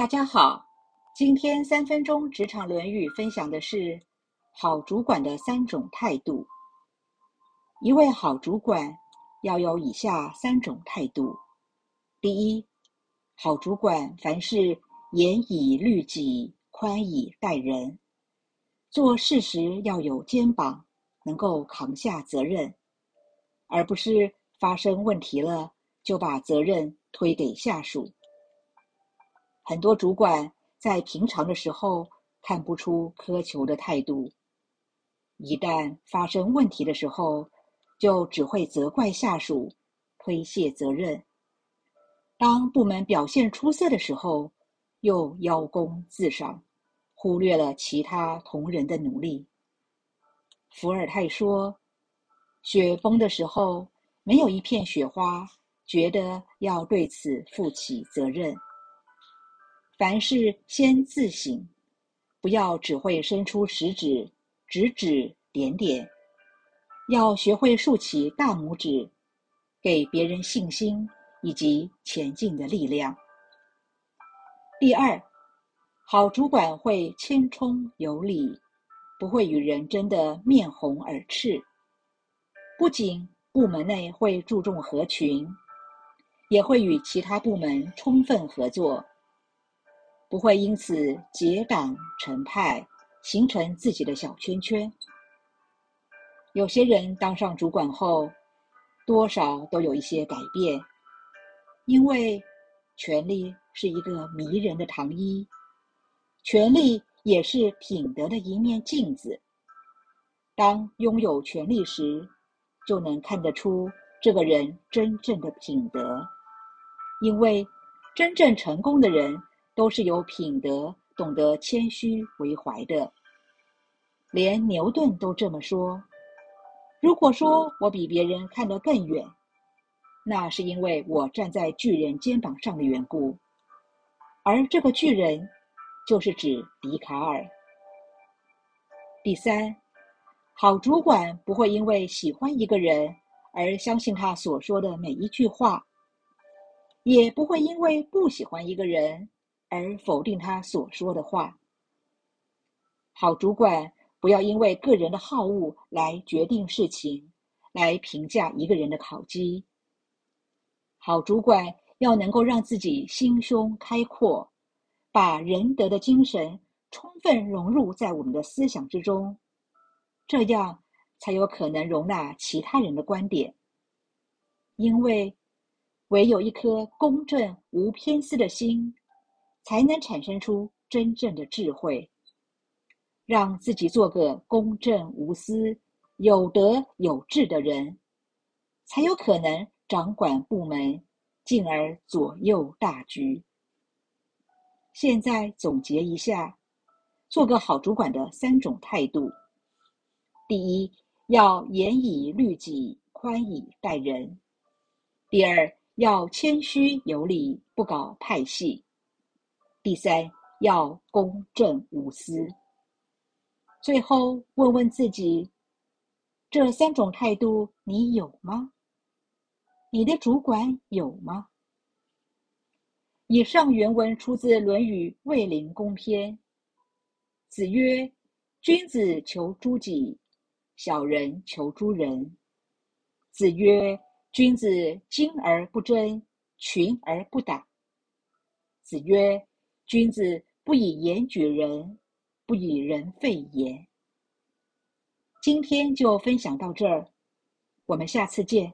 大家好，今天三分钟职场论语分享的是好主管的三种态度。一位好主管要有以下三种态度：第一，好主管凡事严以律己，宽以待人，做事时要有肩膀，能够扛下责任，而不是发生问题了就把责任推给下属。很多主管在平常的时候看不出苛求的态度，一旦发生问题的时候，就只会责怪下属，推卸责任。当部门表现出色的时候，又邀功自赏，忽略了其他同仁的努力。伏尔泰说：“雪崩的时候，没有一片雪花觉得要对此负起责任。”凡事先自省，不要只会伸出食指，指指点点，要学会竖起大拇指，给别人信心以及前进的力量。第二，好主管会谦冲有礼，不会与人争得面红耳赤。不仅部门内会注重合群，也会与其他部门充分合作。不会因此结党成派，形成自己的小圈圈。有些人当上主管后，多少都有一些改变，因为权力是一个迷人的糖衣，权力也是品德的一面镜子。当拥有权力时，就能看得出这个人真正的品德，因为真正成功的人。都是有品德、懂得谦虚为怀的。连牛顿都这么说。如果说我比别人看得更远，那是因为我站在巨人肩膀上的缘故。而这个巨人，就是指笛卡尔。第三，好主管不会因为喜欢一个人而相信他所说的每一句话，也不会因为不喜欢一个人。而否定他所说的话。好主管不要因为个人的好恶来决定事情，来评价一个人的考绩。好主管要能够让自己心胸开阔，把仁德的精神充分融入在我们的思想之中，这样才有可能容纳其他人的观点。因为唯有一颗公正无偏私的心。才能产生出真正的智慧，让自己做个公正无私、有德有智的人，才有可能掌管部门，进而左右大局。现在总结一下，做个好主管的三种态度：第一，要严以律己，宽以待人；第二，要谦虚有礼，不搞派系。第三，要公正无私。最后，问问自己：这三种态度你有吗？你的主管有吗？以上原文出自《论语·卫灵公篇》。子曰：“君子求诸己，小人求诸人。”子曰：“君子精而不争，群而不党。”子曰。君子不以言举人，不以人废言。今天就分享到这儿，我们下次见。